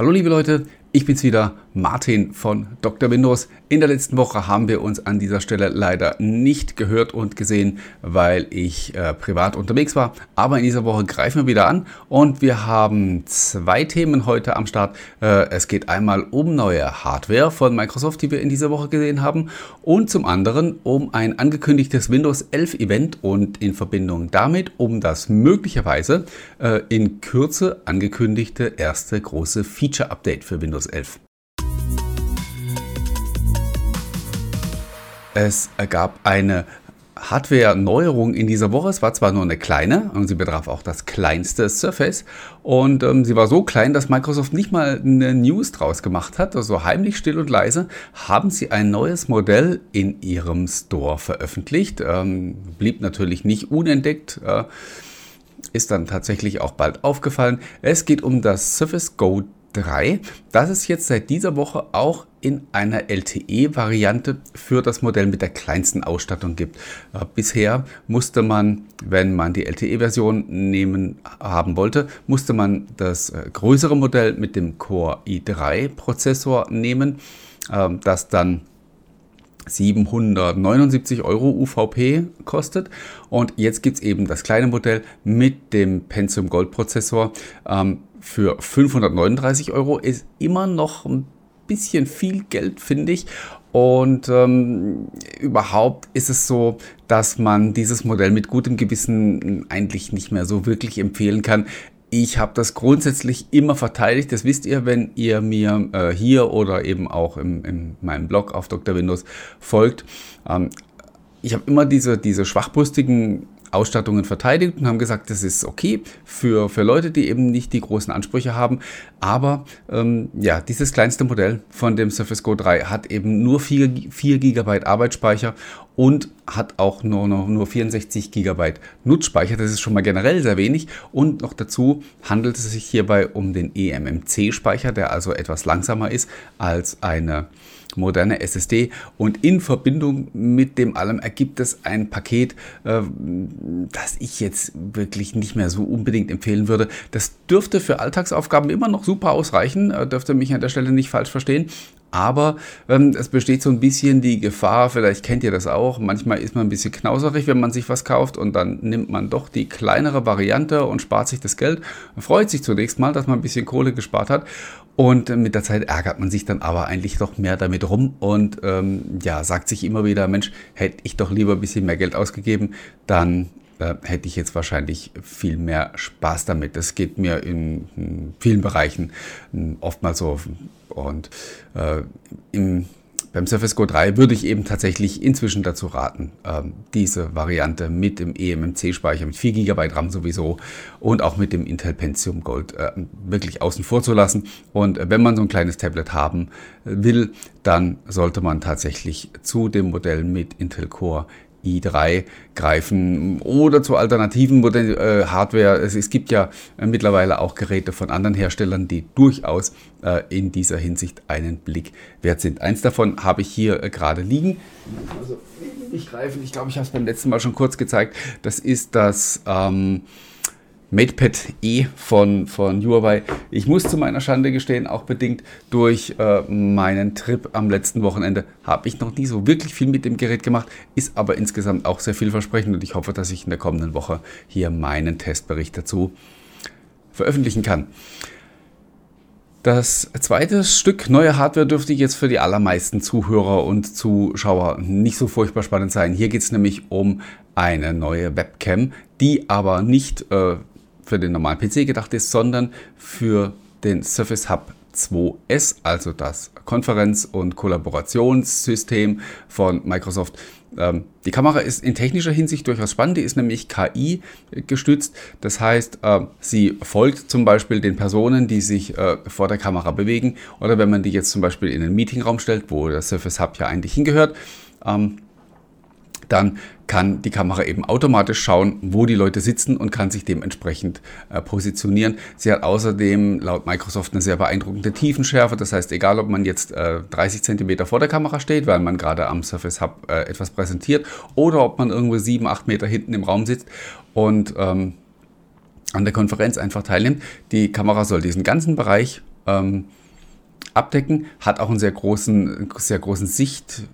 Hallo liebe Leute, ich bin's wieder, Martin von Dr. Windows. In der letzten Woche haben wir uns an dieser Stelle leider nicht gehört und gesehen, weil ich äh, privat unterwegs war. Aber in dieser Woche greifen wir wieder an und wir haben zwei Themen heute am Start. Äh, es geht einmal um neue Hardware von Microsoft, die wir in dieser Woche gesehen haben und zum anderen um ein angekündigtes Windows 11 Event und in Verbindung damit um das möglicherweise äh, in Kürze angekündigte erste große Feature Update für Windows Windows 11. Es gab eine Hardware-Neuerung in dieser Woche. Es war zwar nur eine kleine und sie betraf auch das kleinste Surface und ähm, sie war so klein, dass Microsoft nicht mal eine News draus gemacht hat. Also heimlich, still und leise haben sie ein neues Modell in ihrem Store veröffentlicht. Ähm, blieb natürlich nicht unentdeckt. Äh, ist dann tatsächlich auch bald aufgefallen. Es geht um das Surface Go 3, das es jetzt seit dieser Woche auch in einer LTE-Variante für das Modell mit der kleinsten Ausstattung gibt. Äh, bisher musste man, wenn man die LTE-Version nehmen haben wollte, musste man das äh, größere Modell mit dem Core i3-Prozessor nehmen, äh, das dann 779 Euro UVP kostet. Und jetzt gibt es eben das kleine Modell mit dem Pentium Gold Prozessor. Ähm, für 539 Euro ist immer noch ein bisschen viel Geld, finde ich. Und ähm, überhaupt ist es so, dass man dieses Modell mit gutem Gewissen eigentlich nicht mehr so wirklich empfehlen kann. Ich habe das grundsätzlich immer verteidigt. Das wisst ihr, wenn ihr mir äh, hier oder eben auch im, in meinem Blog auf Dr. Windows folgt. Ähm, ich habe immer diese, diese schwachbrüstigen Ausstattungen verteidigt und haben gesagt, das ist okay für, für Leute, die eben nicht die großen Ansprüche haben. Aber ähm, ja, dieses kleinste Modell von dem Surface Go 3 hat eben nur 4, 4 GB Arbeitsspeicher und hat auch nur, nur, nur 64 GB Nutzspeicher. Das ist schon mal generell sehr wenig. Und noch dazu handelt es sich hierbei um den eMMC-Speicher, der also etwas langsamer ist als eine moderne SSD und in Verbindung mit dem allem ergibt es ein Paket, äh, das ich jetzt wirklich nicht mehr so unbedingt empfehlen würde. Das dürfte für Alltagsaufgaben immer noch super ausreichen, äh, dürfte mich an der Stelle nicht falsch verstehen, aber ähm, es besteht so ein bisschen die Gefahr, vielleicht kennt ihr das auch, manchmal ist man ein bisschen knauserig, wenn man sich was kauft und dann nimmt man doch die kleinere Variante und spart sich das Geld. Man freut sich zunächst mal, dass man ein bisschen Kohle gespart hat und mit der Zeit ärgert man sich dann aber eigentlich doch mehr damit rum und ähm, ja, sagt sich immer wieder, Mensch, hätte ich doch lieber ein bisschen mehr Geld ausgegeben, dann äh, hätte ich jetzt wahrscheinlich viel mehr Spaß damit. Das geht mir in, in vielen Bereichen hm, oftmals so. Und äh, im, beim Surface Go 3 würde ich eben tatsächlich inzwischen dazu raten, äh, diese Variante mit dem eMMC-Speicher, mit 4 GB RAM sowieso und auch mit dem Intel Pentium Gold äh, wirklich außen vor zu lassen. Und äh, wenn man so ein kleines Tablet haben will, dann sollte man tatsächlich zu dem Modell mit Intel Core i3 greifen oder zu alternativen Modell, äh, Hardware. Es, es, gibt ja äh, mittlerweile auch Geräte von anderen Herstellern, die durchaus äh, in dieser Hinsicht einen Blick wert sind. Eins davon habe ich hier äh, gerade liegen. Also nicht greifen, ich glaube, ich habe es beim letzten Mal schon kurz gezeigt. Das ist das ähm, MatePad E von, von Huawei. Ich muss zu meiner Schande gestehen, auch bedingt durch äh, meinen Trip am letzten Wochenende, habe ich noch nie so wirklich viel mit dem Gerät gemacht, ist aber insgesamt auch sehr vielversprechend und ich hoffe, dass ich in der kommenden Woche hier meinen Testbericht dazu veröffentlichen kann. Das zweite Stück neue Hardware dürfte jetzt für die allermeisten Zuhörer und Zuschauer nicht so furchtbar spannend sein. Hier geht es nämlich um eine neue Webcam, die aber nicht äh, für den normalen PC gedacht ist, sondern für den Surface Hub 2S, also das Konferenz- und Kollaborationssystem von Microsoft. Ähm, die Kamera ist in technischer Hinsicht durchaus spannend, die ist nämlich KI gestützt. Das heißt, äh, sie folgt zum Beispiel den Personen, die sich äh, vor der Kamera bewegen. Oder wenn man die jetzt zum Beispiel in einen Meetingraum stellt, wo der Surface Hub ja eigentlich hingehört, ähm, dann kann die Kamera eben automatisch schauen, wo die Leute sitzen und kann sich dementsprechend äh, positionieren. Sie hat außerdem laut Microsoft eine sehr beeindruckende Tiefenschärfe. Das heißt, egal ob man jetzt äh, 30 cm vor der Kamera steht, weil man gerade am Surface Hub äh, etwas präsentiert, oder ob man irgendwo 7, 8 Meter hinten im Raum sitzt und ähm, an der Konferenz einfach teilnimmt. Die Kamera soll diesen ganzen Bereich ähm, abdecken, hat auch einen sehr großen, sehr großen Sicht,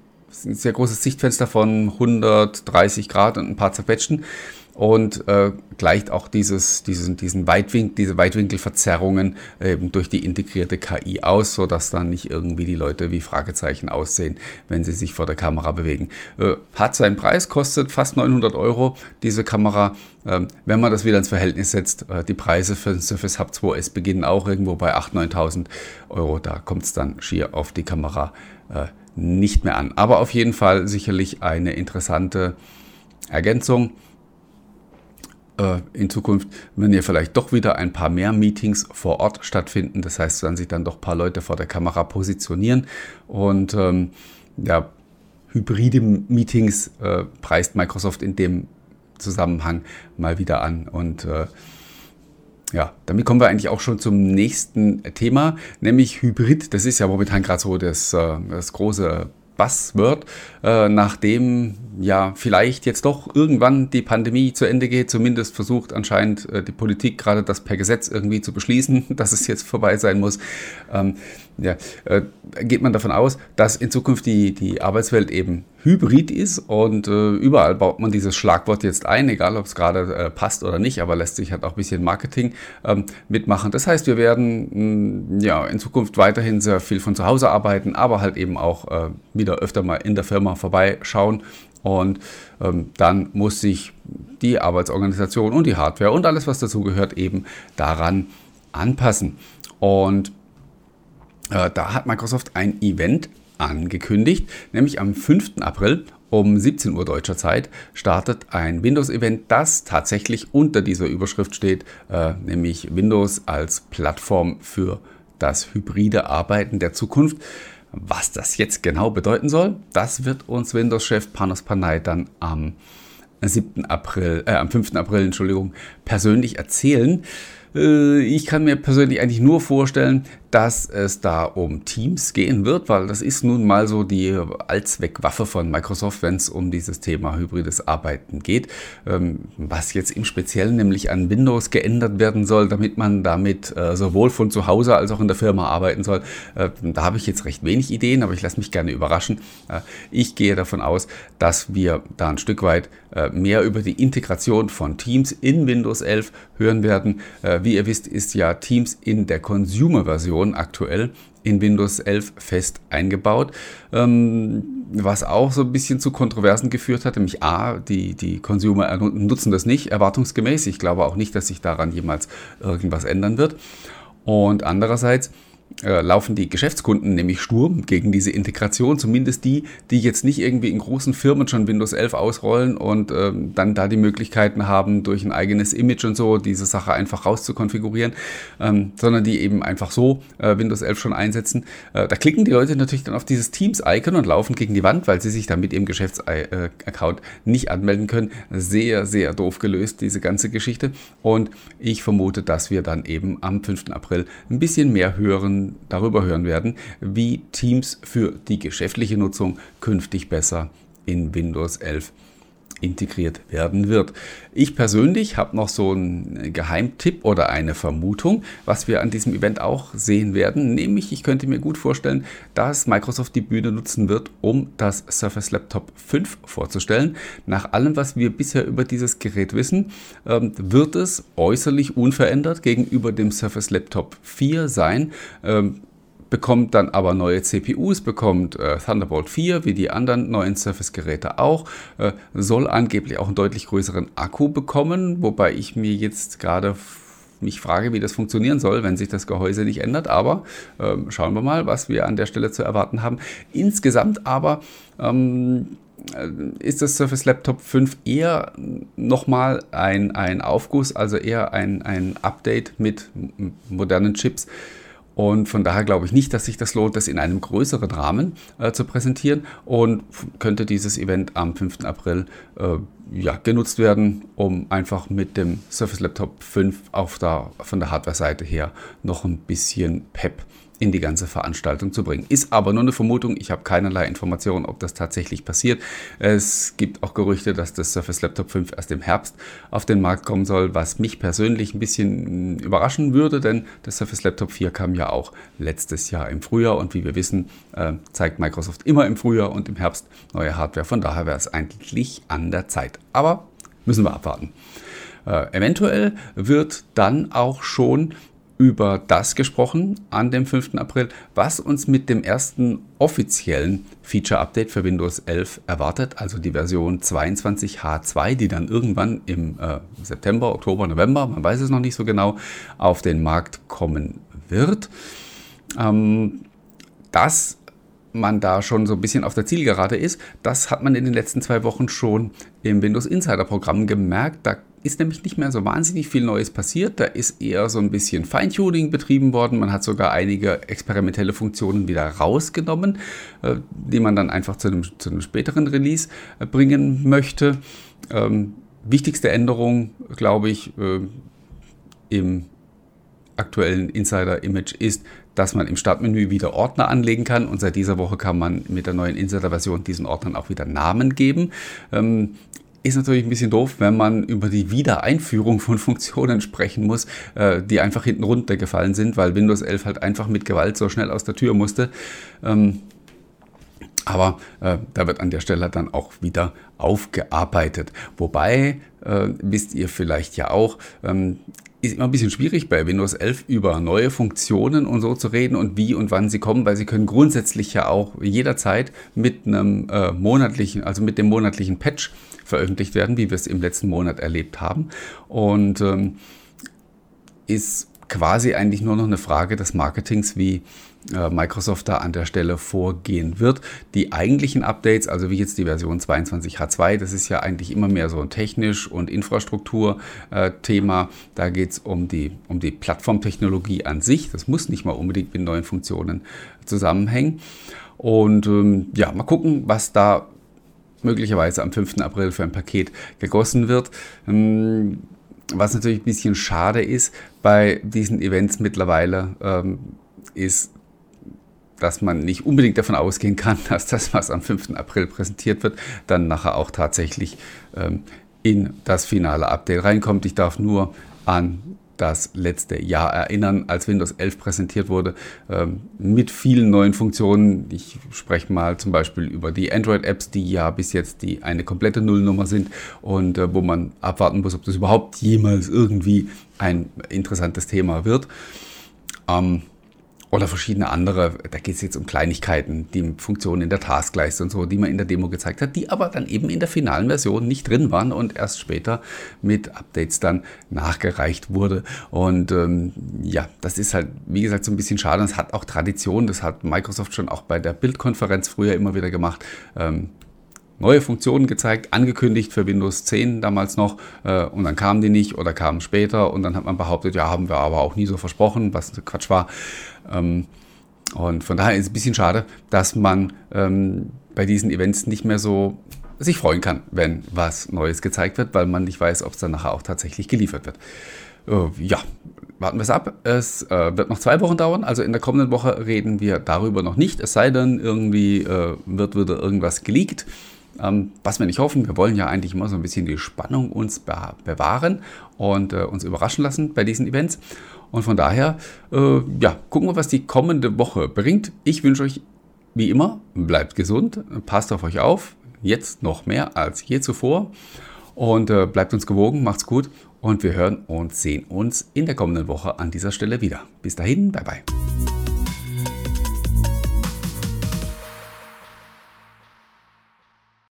ein sehr großes Sichtfenster von 130 Grad und ein paar zerquetschten und äh, gleicht auch dieses, diesen, diesen Weitwinkel, diese Weitwinkelverzerrungen eben durch die integrierte KI aus, sodass dann nicht irgendwie die Leute wie Fragezeichen aussehen, wenn sie sich vor der Kamera bewegen. Äh, hat seinen Preis, kostet fast 900 Euro diese Kamera. Ähm, wenn man das wieder ins Verhältnis setzt, äh, die Preise für den Surface Hub 2S beginnen auch irgendwo bei 8.000, 9.000 Euro. Da kommt es dann schier auf die Kamera äh, nicht mehr an. Aber auf jeden Fall sicherlich eine interessante Ergänzung äh, in Zukunft, wenn ja vielleicht doch wieder ein paar mehr Meetings vor Ort stattfinden. Das heißt, wenn sich dann doch ein paar Leute vor der Kamera positionieren und ähm, ja, hybride Meetings äh, preist Microsoft in dem Zusammenhang mal wieder an und äh, ja, damit kommen wir eigentlich auch schon zum nächsten Thema, nämlich Hybrid. Das ist ja momentan gerade so das, äh, das große Buzzword, äh, nachdem ja vielleicht jetzt doch irgendwann die Pandemie zu Ende geht. Zumindest versucht anscheinend äh, die Politik gerade das per Gesetz irgendwie zu beschließen, dass es jetzt vorbei sein muss. Ähm, ja, äh, geht man davon aus, dass in Zukunft die, die Arbeitswelt eben hybrid ist und äh, überall baut man dieses Schlagwort jetzt ein, egal ob es gerade äh, passt oder nicht, aber lässt sich halt auch ein bisschen Marketing ähm, mitmachen. Das heißt, wir werden mh, mm, ja in Zukunft weiterhin sehr viel von zu Hause arbeiten, aber halt eben auch äh, wieder öfter mal in der Firma vorbeischauen und ähm, dann muss sich die Arbeitsorganisation und die Hardware und alles, was dazugehört, eben daran anpassen. Und äh, da hat Microsoft ein Event angekündigt, nämlich am 5. April um 17 Uhr deutscher Zeit startet ein Windows-Event, das tatsächlich unter dieser Überschrift steht, äh, nämlich Windows als Plattform für das hybride Arbeiten der Zukunft. Was das jetzt genau bedeuten soll, das wird uns Windows-Chef Panos Panay dann am 7. April, äh, am 5. April, Entschuldigung, persönlich erzählen. Äh, ich kann mir persönlich eigentlich nur vorstellen, dass es da um Teams gehen wird, weil das ist nun mal so die Allzweckwaffe von Microsoft, wenn es um dieses Thema hybrides Arbeiten geht. Ähm, was jetzt im Speziellen nämlich an Windows geändert werden soll, damit man damit äh, sowohl von zu Hause als auch in der Firma arbeiten soll, äh, da habe ich jetzt recht wenig Ideen, aber ich lasse mich gerne überraschen. Ich gehe davon aus, dass wir da ein Stück weit mehr über die Integration von Teams in Windows 11 hören werden. Wie ihr wisst, ist ja Teams in der Consumer-Version aktuell in Windows 11 fest eingebaut, ähm, was auch so ein bisschen zu Kontroversen geführt hat. Nämlich A, die, die Consumer nutzen das nicht erwartungsgemäß. Ich glaube auch nicht, dass sich daran jemals irgendwas ändern wird. Und andererseits äh, laufen die Geschäftskunden nämlich Sturm gegen diese Integration, zumindest die, die jetzt nicht irgendwie in großen Firmen schon Windows 11 ausrollen und ähm, dann da die Möglichkeiten haben, durch ein eigenes Image und so diese Sache einfach rauszukonfigurieren, ähm, sondern die eben einfach so äh, Windows 11 schon einsetzen. Äh, da klicken die Leute natürlich dann auf dieses Teams-Icon und laufen gegen die Wand, weil sie sich dann mit ihrem Geschäftsaccount nicht anmelden können. Sehr, sehr doof gelöst, diese ganze Geschichte. Und ich vermute, dass wir dann eben am 5. April ein bisschen mehr hören darüber hören werden, wie Teams für die geschäftliche Nutzung künftig besser in Windows 11 integriert werden wird. Ich persönlich habe noch so einen Geheimtipp oder eine Vermutung, was wir an diesem Event auch sehen werden, nämlich ich könnte mir gut vorstellen, dass Microsoft die Bühne nutzen wird, um das Surface Laptop 5 vorzustellen. Nach allem, was wir bisher über dieses Gerät wissen, ähm, wird es äußerlich unverändert gegenüber dem Surface Laptop 4 sein. Ähm, bekommt dann aber neue CPUs, bekommt äh, Thunderbolt 4, wie die anderen neuen Surface-Geräte auch, äh, soll angeblich auch einen deutlich größeren Akku bekommen, wobei ich mir jetzt gerade mich frage, wie das funktionieren soll, wenn sich das Gehäuse nicht ändert. Aber äh, schauen wir mal, was wir an der Stelle zu erwarten haben. Insgesamt aber ähm, äh, ist das Surface Laptop 5 eher nochmal ein, ein Aufguss, also eher ein, ein Update mit modernen Chips und von daher glaube ich nicht, dass sich das lohnt, das in einem größeren Rahmen äh, zu präsentieren und könnte dieses Event am 5. April äh, ja, genutzt werden, um einfach mit dem Surface Laptop 5 auf der, von der Hardware-Seite her noch ein bisschen Pep in die ganze Veranstaltung zu bringen. Ist aber nur eine Vermutung, ich habe keinerlei Informationen, ob das tatsächlich passiert. Es gibt auch Gerüchte, dass das Surface Laptop 5 erst im Herbst auf den Markt kommen soll, was mich persönlich ein bisschen überraschen würde, denn das Surface Laptop 4 kam ja auch letztes Jahr im Frühjahr und wie wir wissen, äh, zeigt Microsoft immer im Frühjahr und im Herbst neue Hardware. Von daher wäre es eigentlich an der Zeit. Aber müssen wir abwarten. Äh, eventuell wird dann auch schon über das gesprochen an dem 5. April, was uns mit dem ersten offiziellen Feature-Update für Windows 11 erwartet, also die Version 22H2, die dann irgendwann im äh, September, Oktober, November, man weiß es noch nicht so genau, auf den Markt kommen wird. Ähm, das man da schon so ein bisschen auf der Zielgerade ist. Das hat man in den letzten zwei Wochen schon im Windows Insider Programm gemerkt. Da ist nämlich nicht mehr so wahnsinnig viel Neues passiert. Da ist eher so ein bisschen Feintuning betrieben worden. Man hat sogar einige experimentelle Funktionen wieder rausgenommen, äh, die man dann einfach zu einem, zu einem späteren Release äh, bringen möchte. Ähm, wichtigste Änderung, glaube ich, äh, im aktuellen Insider-Image ist, dass man im Startmenü wieder Ordner anlegen kann und seit dieser Woche kann man mit der neuen Insider-Version diesen Ordnern auch wieder Namen geben. Ähm, ist natürlich ein bisschen doof, wenn man über die Wiedereinführung von Funktionen sprechen muss, äh, die einfach hinten runtergefallen sind, weil Windows 11 halt einfach mit Gewalt so schnell aus der Tür musste. Ähm, aber äh, da wird an der Stelle dann auch wieder aufgearbeitet. Wobei, äh, wisst ihr vielleicht ja auch, ähm, ist immer ein bisschen schwierig bei Windows 11 über neue Funktionen und so zu reden und wie und wann sie kommen, weil sie können grundsätzlich ja auch jederzeit mit einem äh, monatlichen, also mit dem monatlichen Patch veröffentlicht werden, wie wir es im letzten Monat erlebt haben. Und ähm, ist quasi eigentlich nur noch eine Frage des Marketings, wie äh, Microsoft da an der Stelle vorgehen wird. Die eigentlichen Updates, also wie jetzt die Version 22H2, das ist ja eigentlich immer mehr so ein technisch und Infrastruktur-Thema. Äh, da geht es um die, um die Plattformtechnologie an sich. Das muss nicht mal unbedingt mit neuen Funktionen zusammenhängen. Und ähm, ja, mal gucken, was da möglicherweise am 5. April für ein Paket gegossen wird. Ähm, was natürlich ein bisschen schade ist bei diesen Events mittlerweile, ähm, ist, dass man nicht unbedingt davon ausgehen kann, dass das, was am 5. April präsentiert wird, dann nachher auch tatsächlich ähm, in das finale Update reinkommt. Ich darf nur an das letzte Jahr erinnern, als Windows 11 präsentiert wurde, ähm, mit vielen neuen Funktionen. Ich spreche mal zum Beispiel über die Android-Apps, die ja bis jetzt die eine komplette Nullnummer sind und äh, wo man abwarten muss, ob das überhaupt jemals irgendwie ein interessantes Thema wird. Ähm, oder verschiedene andere, da geht es jetzt um Kleinigkeiten, die Funktionen in der Taskleiste und so, die man in der Demo gezeigt hat, die aber dann eben in der finalen Version nicht drin waren und erst später mit Updates dann nachgereicht wurde. Und ähm, ja, das ist halt, wie gesagt, so ein bisschen schade. Das hat auch Tradition, das hat Microsoft schon auch bei der Bildkonferenz früher immer wieder gemacht. Ähm, neue Funktionen gezeigt, angekündigt für Windows 10 damals noch äh, und dann kamen die nicht oder kamen später und dann hat man behauptet, ja, haben wir aber auch nie so versprochen, was Quatsch war. Ähm, und von daher ist es ein bisschen schade, dass man ähm, bei diesen Events nicht mehr so sich freuen kann, wenn was Neues gezeigt wird, weil man nicht weiß, ob es dann nachher auch tatsächlich geliefert wird. Äh, ja, warten wir es ab. Es äh, wird noch zwei Wochen dauern, also in der kommenden Woche reden wir darüber noch nicht, es sei denn, irgendwie äh, wird wieder irgendwas geleakt. Ähm, was wir nicht hoffen, wir wollen ja eigentlich immer so ein bisschen die Spannung uns bewahren und äh, uns überraschen lassen bei diesen Events. Und von daher, äh, ja, gucken wir, was die kommende Woche bringt. Ich wünsche euch wie immer, bleibt gesund, passt auf euch auf, jetzt noch mehr als je zuvor. Und äh, bleibt uns gewogen, macht's gut und wir hören und sehen uns in der kommenden Woche an dieser Stelle wieder. Bis dahin, bye bye.